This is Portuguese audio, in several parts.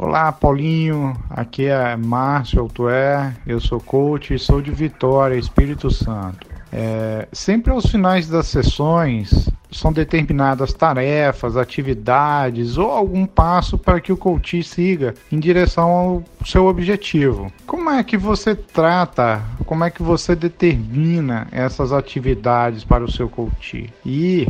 Olá, Paulinho. Aqui é Márcio Altué. Eu sou coach e sou de Vitória, Espírito Santo. É, sempre aos finais das sessões são determinadas tarefas, atividades ou algum passo para que o coach siga em direção ao seu objetivo. Como é que você trata, como é que você determina essas atividades para o seu coach? E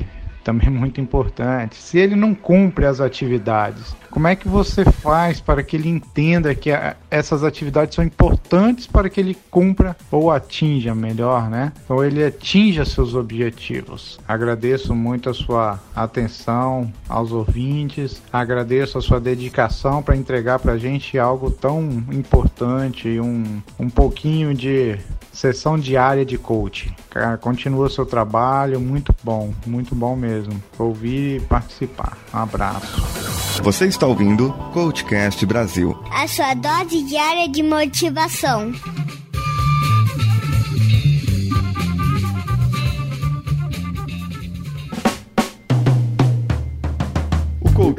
também muito importante. Se ele não cumpre as atividades, como é que você faz para que ele entenda que a, essas atividades são importantes para que ele cumpra ou atinja melhor, né? Ou ele atinja seus objetivos. Agradeço muito a sua atenção aos ouvintes, agradeço a sua dedicação para entregar para a gente algo tão importante, um, um pouquinho de sessão diária de coaching. Continua seu trabalho, muito bom, muito bom mesmo. Ouvir e participar. Um abraço. Você está ouvindo Coachcast Brasil. A sua dose diária de motivação.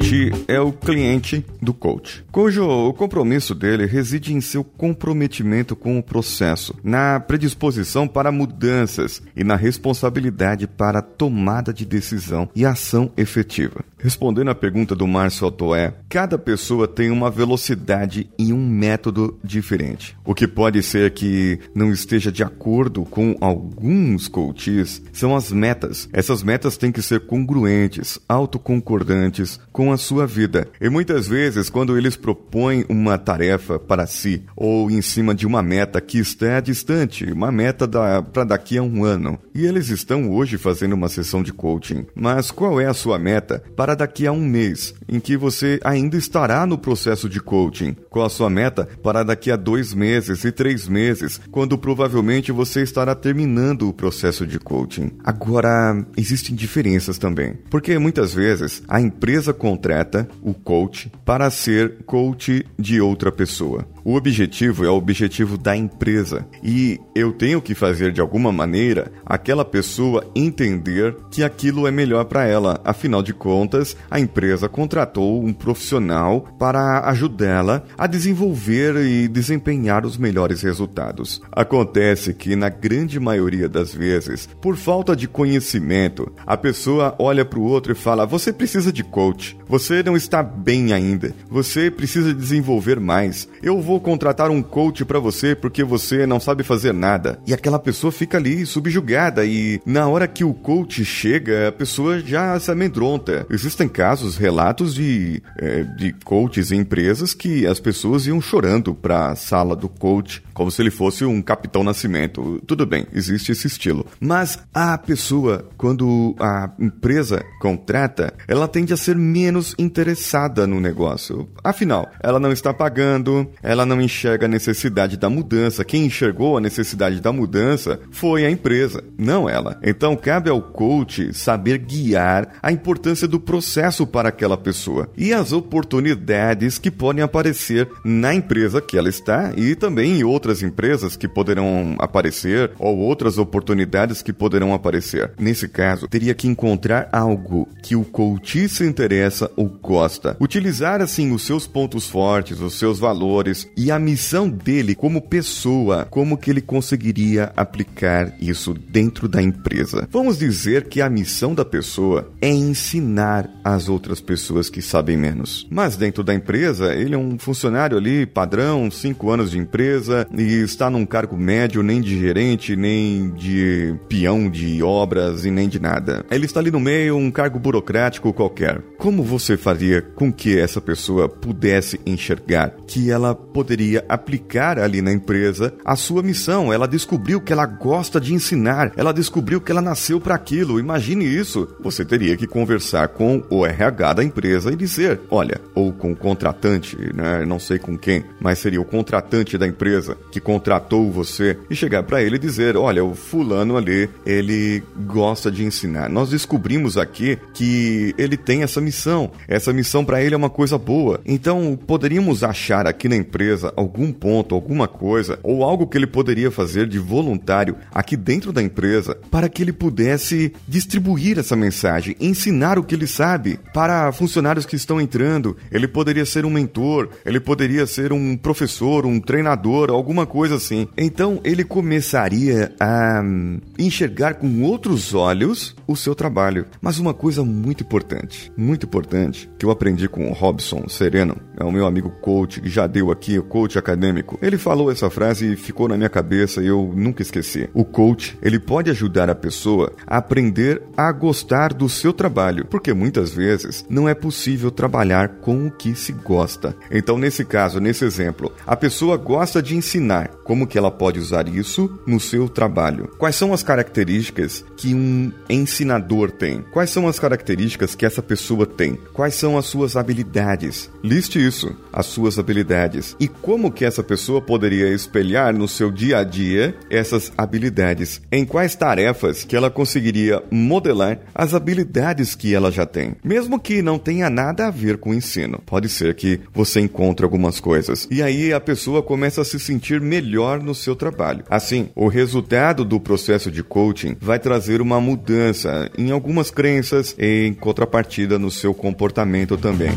Coach é o cliente do coach, cujo o compromisso dele reside em seu comprometimento com o processo, na predisposição para mudanças e na responsabilidade para tomada de decisão e ação efetiva. Respondendo à pergunta do Márcio Otoé, cada pessoa tem uma velocidade e um método diferente. O que pode ser que não esteja de acordo com alguns coaches são as metas. Essas metas têm que ser congruentes, autoconcordantes com a sua vida. E muitas vezes, quando eles propõem uma tarefa para si ou em cima de uma meta que está distante, uma meta da, para daqui a um ano, e eles estão hoje fazendo uma sessão de coaching, mas qual é a sua meta para para daqui a um mês, em que você ainda estará no processo de coaching. Qual a sua meta para daqui a dois meses e três meses, quando provavelmente você estará terminando o processo de coaching. Agora, existem diferenças também, porque muitas vezes a empresa contrata o coach para ser coach de outra pessoa. O objetivo é o objetivo da empresa e eu tenho que fazer de alguma maneira aquela pessoa entender que aquilo é melhor para ela. Afinal de contas, a empresa contratou um profissional para ajudá-la a desenvolver e desempenhar os melhores resultados. Acontece que, na grande maioria das vezes, por falta de conhecimento, a pessoa olha para o outro e fala: Você precisa de coach, você não está bem ainda, você precisa desenvolver mais. Eu vou contratar um coach para você porque você não sabe fazer nada. E aquela pessoa fica ali subjugada e na hora que o coach chega, a pessoa já se amedronta. Existem casos, relatos de, é, de coaches em empresas que as pessoas iam chorando para a sala do coach como se ele fosse um capitão nascimento. Tudo bem, existe esse estilo. Mas a pessoa, quando a empresa contrata, ela tende a ser menos interessada no negócio. Afinal, ela não está pagando, ela não enxerga a necessidade da mudança. Quem enxergou a necessidade da mudança foi a empresa, não ela. Então cabe ao coach saber guiar a importância do processo para aquela pessoa e as oportunidades que podem aparecer na empresa que ela está e também em outras empresas que poderão aparecer ou outras oportunidades que poderão aparecer. Nesse caso, teria que encontrar algo que o coach se interessa ou gosta. Utilizar assim os seus pontos fortes, os seus valores e a missão dele como pessoa, como que ele conseguiria aplicar isso dentro da empresa. Vamos dizer que a missão da pessoa é ensinar as outras pessoas que sabem menos. Mas dentro da empresa, ele é um funcionário ali padrão, cinco anos de empresa, e está num cargo médio, nem de gerente, nem de peão de obras e nem de nada. Ele está ali no meio, um cargo burocrático qualquer. Como você faria com que essa pessoa pudesse enxergar que ela poderia aplicar ali na empresa a sua missão? Ela descobriu que ela gosta de ensinar, ela descobriu que ela nasceu para aquilo. Imagine isso. Você teria que conversar com o RH da empresa e dizer: olha, ou com o contratante, né? Não sei com quem, mas seria o contratante da empresa que contratou você e chegar para ele e dizer: olha, o fulano ali, ele gosta de ensinar. Nós descobrimos aqui que ele tem essa missão. Essa missão para ele é uma coisa boa. Então, poderíamos achar aqui na empresa empresa algum ponto, alguma coisa, ou algo que ele poderia fazer de voluntário aqui dentro da empresa para que ele pudesse distribuir essa mensagem, ensinar o que ele sabe para funcionários que estão entrando. Ele poderia ser um mentor, ele poderia ser um professor, um treinador, alguma coisa assim. Então ele começaria a hum, enxergar com outros olhos o seu trabalho. Mas uma coisa muito importante, muito importante, que eu aprendi com o Robson Sereno, é o meu amigo coach que já deu aqui, o coach acadêmico. Ele falou essa frase e ficou na minha cabeça e eu nunca esqueci. O coach, ele pode ajudar a pessoa a aprender a gostar do seu trabalho, porque muitas vezes não é possível trabalhar com o que se gosta. Então, nesse caso, nesse exemplo, a pessoa gosta de ensinar. Como que ela pode usar isso no seu trabalho? Quais são as características que um ensinador tem? Quais são as características que essa pessoa tem? Quais são as suas habilidades? Liste isso, as suas habilidades. E como que essa pessoa poderia espelhar no seu dia a dia essas habilidades? Em quais tarefas que ela conseguiria modelar as habilidades que ela já tem? Mesmo que não tenha nada a ver com o ensino. Pode ser que você encontre algumas coisas. E aí a pessoa começa a se sentir melhor no seu trabalho. Assim, o resultado do processo de coaching vai trazer uma mudança em algumas crenças e em contrapartida no seu comportamento também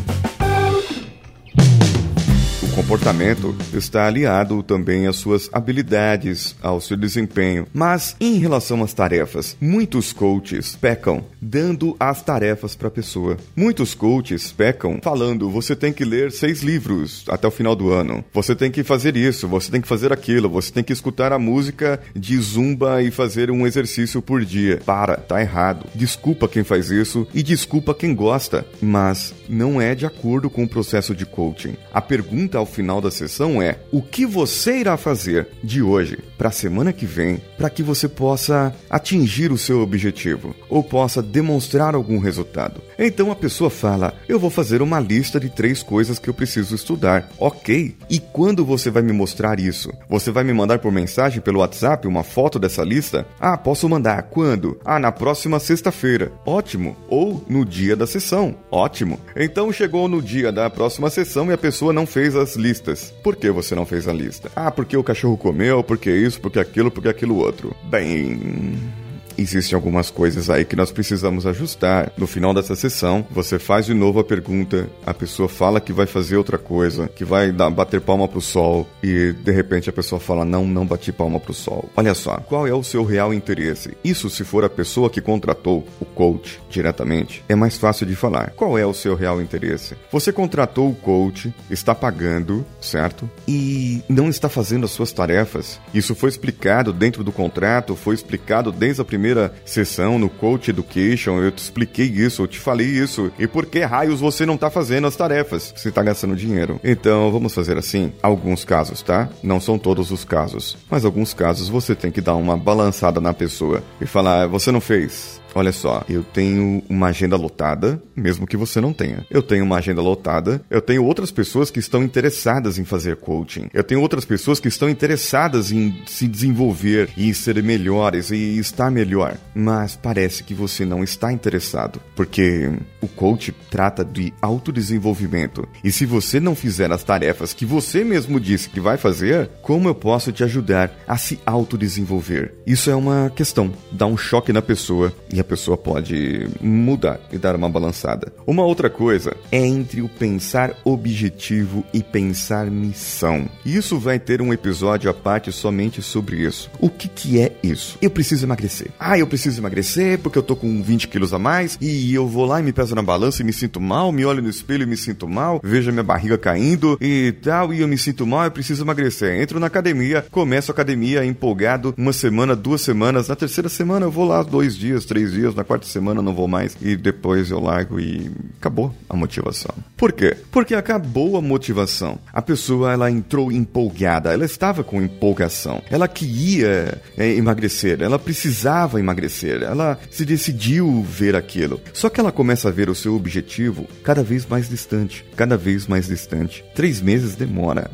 comportamento está aliado também às suas habilidades, ao seu desempenho. Mas em relação às tarefas, muitos coaches pecam dando as tarefas para a pessoa. Muitos coaches pecam falando: você tem que ler seis livros até o final do ano. Você tem que fazer isso, você tem que fazer aquilo, você tem que escutar a música de zumba e fazer um exercício por dia. Para, tá errado. Desculpa quem faz isso e desculpa quem gosta, mas não é de acordo com o processo de coaching. A pergunta ao final da sessão é: o que você irá fazer de hoje para a semana que vem para que você possa atingir o seu objetivo ou possa demonstrar algum resultado? Então a pessoa fala: eu vou fazer uma lista de três coisas que eu preciso estudar. Ok. E quando você vai me mostrar isso? Você vai me mandar por mensagem pelo WhatsApp uma foto dessa lista? Ah, posso mandar. Quando? Ah, na próxima sexta-feira. Ótimo. Ou no dia da sessão. Ótimo. Então chegou no dia da próxima sessão e a pessoa não fez as listas. Por que você não fez a lista? Ah, porque o cachorro comeu, porque isso, porque aquilo, porque aquilo outro. Bem existem algumas coisas aí que nós precisamos ajustar. No final dessa sessão, você faz de novo a pergunta, a pessoa fala que vai fazer outra coisa, que vai dar, bater palma pro sol e de repente a pessoa fala não, não bati palma pro sol. Olha só, qual é o seu real interesse? Isso se for a pessoa que contratou o coach diretamente, é mais fácil de falar. Qual é o seu real interesse? Você contratou o coach, está pagando, certo? E não está fazendo as suas tarefas. Isso foi explicado dentro do contrato, foi explicado desde a primeira primeira sessão no Coach Education, eu te expliquei isso, eu te falei isso. E por que raios você não tá fazendo as tarefas? Você tá gastando dinheiro. Então, vamos fazer assim? Alguns casos, tá? Não são todos os casos. Mas alguns casos você tem que dar uma balançada na pessoa e falar: você não fez. Olha só, eu tenho uma agenda lotada, mesmo que você não tenha. Eu tenho uma agenda lotada, eu tenho outras pessoas que estão interessadas em fazer coaching. Eu tenho outras pessoas que estão interessadas em se desenvolver e ser melhores e estar melhor. Mas parece que você não está interessado, porque o coach trata de autodesenvolvimento. E se você não fizer as tarefas que você mesmo disse que vai fazer, como eu posso te ajudar a se autodesenvolver? Isso é uma questão, dá um choque na pessoa e a pessoa pode mudar e dar uma balançada. Uma outra coisa é entre o pensar objetivo e pensar missão. Isso vai ter um episódio à parte somente sobre isso. O que, que é isso? Eu preciso emagrecer. Ah, eu preciso emagrecer porque eu tô com 20 quilos a mais e eu vou lá e me peso na balança e me sinto mal, me olho no espelho e me sinto mal, vejo minha barriga caindo e tal, e eu me sinto mal, eu preciso emagrecer. Entro na academia, começo a academia empolgado, uma semana, duas semanas, na terceira semana eu vou lá dois dias, três dias, na quarta semana não vou mais e depois eu largo e acabou a motivação. Por quê? Porque acabou a motivação. A pessoa ela entrou empolgada, ela estava com empolgação, ela queria é, emagrecer, ela precisava emagrecer, ela se decidiu ver aquilo. Só que ela começa a ver o seu objetivo cada vez mais distante, cada vez mais distante. Três meses demora,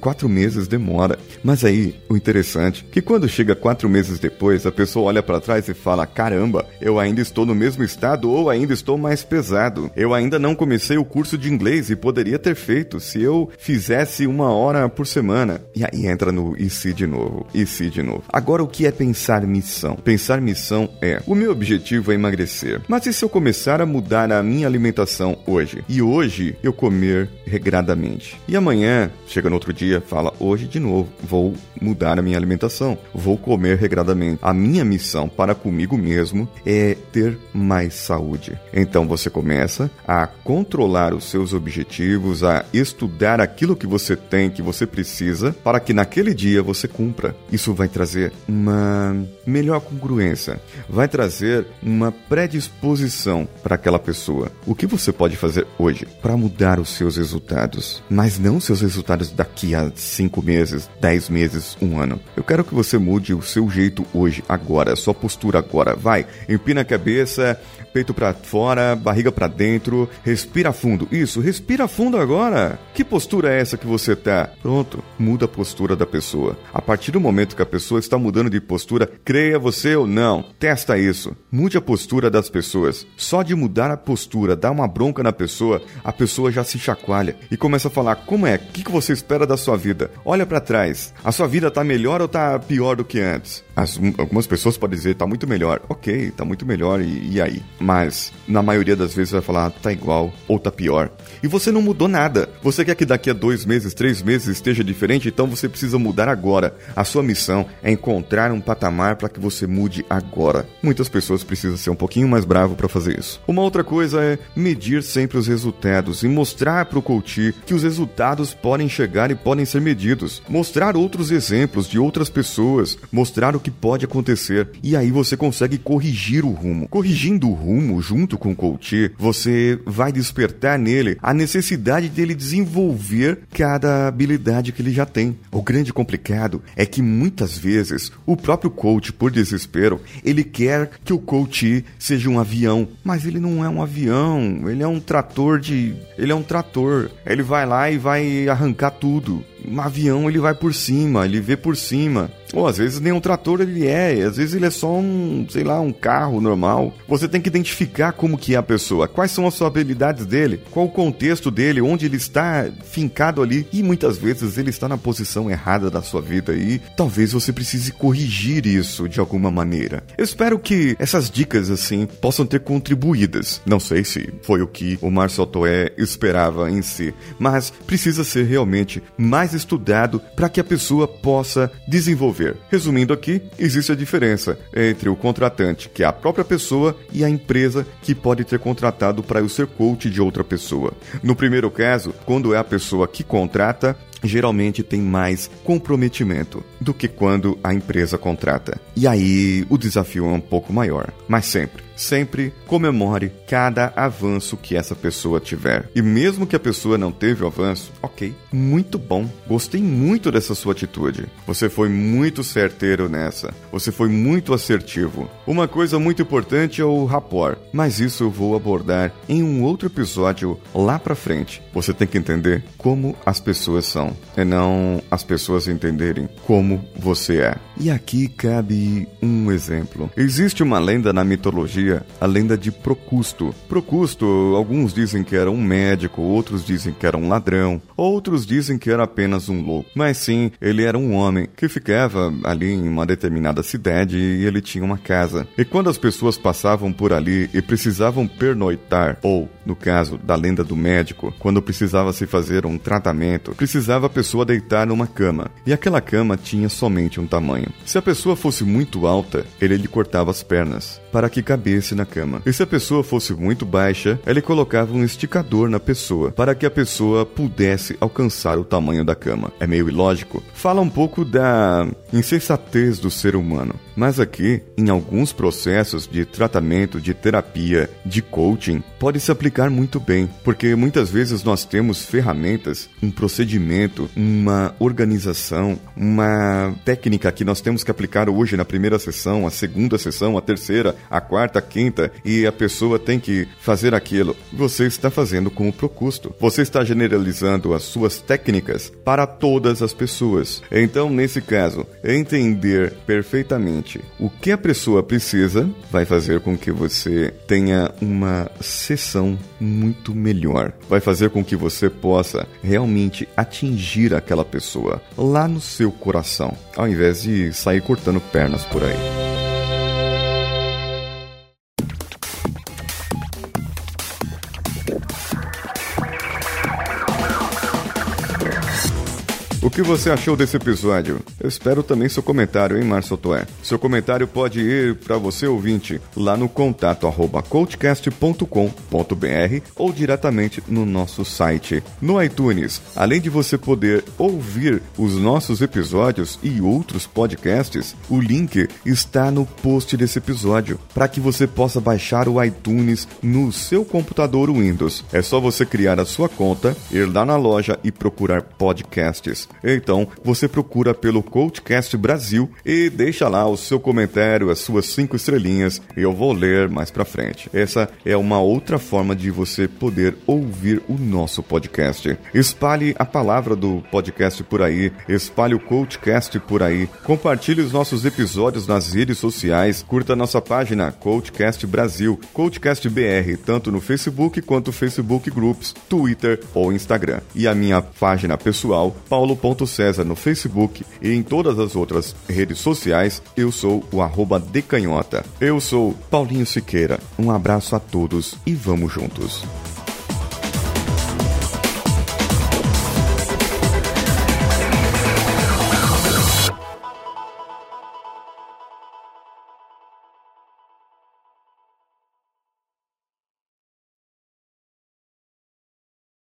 quatro meses demora. Mas aí o interessante é que quando chega quatro meses depois, a pessoa olha para trás e fala: caramba, eu ainda estou no mesmo estado ou ainda estou mais pesado. Eu ainda não comecei o curso de inglês e poderia ter feito se eu fizesse uma hora por semana. E aí entra no e se de novo, e se de novo. Agora o que é pensar missão? Pensar missão é: o meu objetivo é emagrecer. Mas e se eu começar a mudar a minha alimentação hoje? E hoje eu comer regradamente. E amanhã, chega no outro dia, fala: hoje de novo, vou mudar a minha alimentação, vou comer regradamente. A minha missão para comigo mesmo ter mais saúde. Então você começa a controlar os seus objetivos, a estudar aquilo que você tem, que você precisa, para que naquele dia você cumpra. Isso vai trazer uma melhor congruência, vai trazer uma predisposição para aquela pessoa. O que você pode fazer hoje para mudar os seus resultados, mas não os seus resultados daqui a cinco meses, dez meses, um ano. Eu quero que você mude o seu jeito hoje, agora, sua postura agora. Vai, empina a cabeça, peito para fora, barriga para dentro, respira fundo. Isso, respira fundo agora. Que postura é essa que você tá? Pronto, muda a postura da pessoa. A partir do momento que a pessoa está mudando de postura, creia você ou não, testa isso. Mude a postura das pessoas. Só de mudar a postura, dar uma bronca na pessoa, a pessoa já se chacoalha e começa a falar: "Como é? O que, você espera da sua vida? Olha para trás. A sua vida tá melhor ou tá pior do que antes?" As, algumas pessoas podem dizer: "Tá muito melhor". OK, tá muito melhor e, e aí? Mas na maioria das vezes vai falar: "Tá igual ou tá pior". E você não mudou nada. Você quer que daqui a dois meses, três meses esteja diferente? Então você precisa mudar agora. A sua missão é encontrar um patamar para que você mude agora. Muitas pessoas precisam ser um pouquinho mais bravo para fazer isso. Uma outra coisa é medir sempre os resultados e mostrar para o coach que os resultados podem chegar e podem ser medidos. Mostrar outros exemplos de outras pessoas, mostrar o que pode acontecer e aí você consegue corrigir o rumo. Corrigindo o rumo junto com o coach, você vai despertar nele a necessidade dele desenvolver cada habilidade que ele já tem. O grande complicado é que muitas vezes o próprio coach, por desespero, ele quer que o coach seja um avião, mas ele não é um avião, ele é um trator de, ele é um trator. Ele vai lá e vai arrancar tudo. Um avião ele vai por cima, ele vê por cima. Ou às vezes nem um trator ele é, às vezes ele é só um, sei lá, um carro normal. Você tem que identificar como que é a pessoa, quais são as suas habilidades dele, qual o contexto dele, onde ele está fincado ali. E muitas vezes ele está na posição errada da sua vida e talvez você precise corrigir isso de alguma maneira. Eu espero que essas dicas assim possam ter contribuídas. Não sei se foi o que o Marcel Toé esperava em si, mas precisa ser realmente mais estudado para que a pessoa possa desenvolver Resumindo aqui, existe a diferença entre o contratante, que é a própria pessoa, e a empresa que pode ter contratado para eu ser coach de outra pessoa. No primeiro caso, quando é a pessoa que contrata, geralmente tem mais comprometimento do que quando a empresa contrata. E aí o desafio é um pouco maior, mas sempre sempre comemore cada avanço que essa pessoa tiver. E mesmo que a pessoa não teve o avanço, ok, muito bom. Gostei muito dessa sua atitude. Você foi muito certeiro nessa. Você foi muito assertivo. Uma coisa muito importante é o rapport, mas isso eu vou abordar em um outro episódio lá pra frente. Você tem que entender como as pessoas são, e não as pessoas entenderem como você é. E aqui cabe um exemplo. Existe uma lenda na mitologia a lenda de Procusto. Procusto, alguns dizem que era um médico, outros dizem que era um ladrão, outros dizem que era apenas um louco. Mas sim, ele era um homem que ficava ali em uma determinada cidade e ele tinha uma casa. E quando as pessoas passavam por ali e precisavam pernoitar, ou, no caso da lenda do médico, quando precisava se fazer um tratamento, precisava a pessoa deitar numa cama. E aquela cama tinha somente um tamanho. Se a pessoa fosse muito alta, ele lhe cortava as pernas para que cabesse na cama. E se a pessoa fosse muito baixa, ele colocava um esticador na pessoa para que a pessoa pudesse alcançar o tamanho da cama. É meio ilógico? Fala um pouco da insensatez do ser humano. Mas aqui, em alguns processos de tratamento, de terapia, de coaching, pode se aplicar muito bem, porque muitas vezes nós temos ferramentas, um procedimento, uma organização, uma técnica que nós temos que aplicar hoje na primeira sessão, a segunda sessão, a terceira, a quarta, a quinta, e a pessoa tem que fazer aquilo. Você está fazendo com o Procusto. Você está generalizando as suas técnicas para todas as pessoas. Então, nesse caso, entender perfeitamente. O que a pessoa precisa vai fazer com que você tenha uma sessão muito melhor. Vai fazer com que você possa realmente atingir aquela pessoa lá no seu coração, ao invés de sair cortando pernas por aí. O que você achou desse episódio? Eu espero também seu comentário, hein, Márcio Toé? Seu comentário pode ir para você, ouvinte, lá no contato arroba coachcast.com.br ou diretamente no nosso site. No iTunes, além de você poder ouvir os nossos episódios e outros podcasts, o link está no post desse episódio para que você possa baixar o iTunes no seu computador Windows. É só você criar a sua conta, ir lá na loja e procurar podcasts. Então, você procura pelo Coachcast Brasil e deixa lá o seu comentário, as suas cinco estrelinhas, eu vou ler mais pra frente. Essa é uma outra forma de você poder ouvir o nosso podcast. Espalhe a palavra do podcast por aí, espalhe o Coachcast por aí, compartilhe os nossos episódios nas redes sociais, curta nossa página Coachcast Brasil, Coachcast BR, tanto no Facebook quanto Facebook Groups, Twitter ou Instagram. E a minha página pessoal, Paulo No Facebook e em todas as outras redes sociais, eu sou o arroba decanhota. Eu sou Paulinho Siqueira. Um abraço a todos e vamos juntos.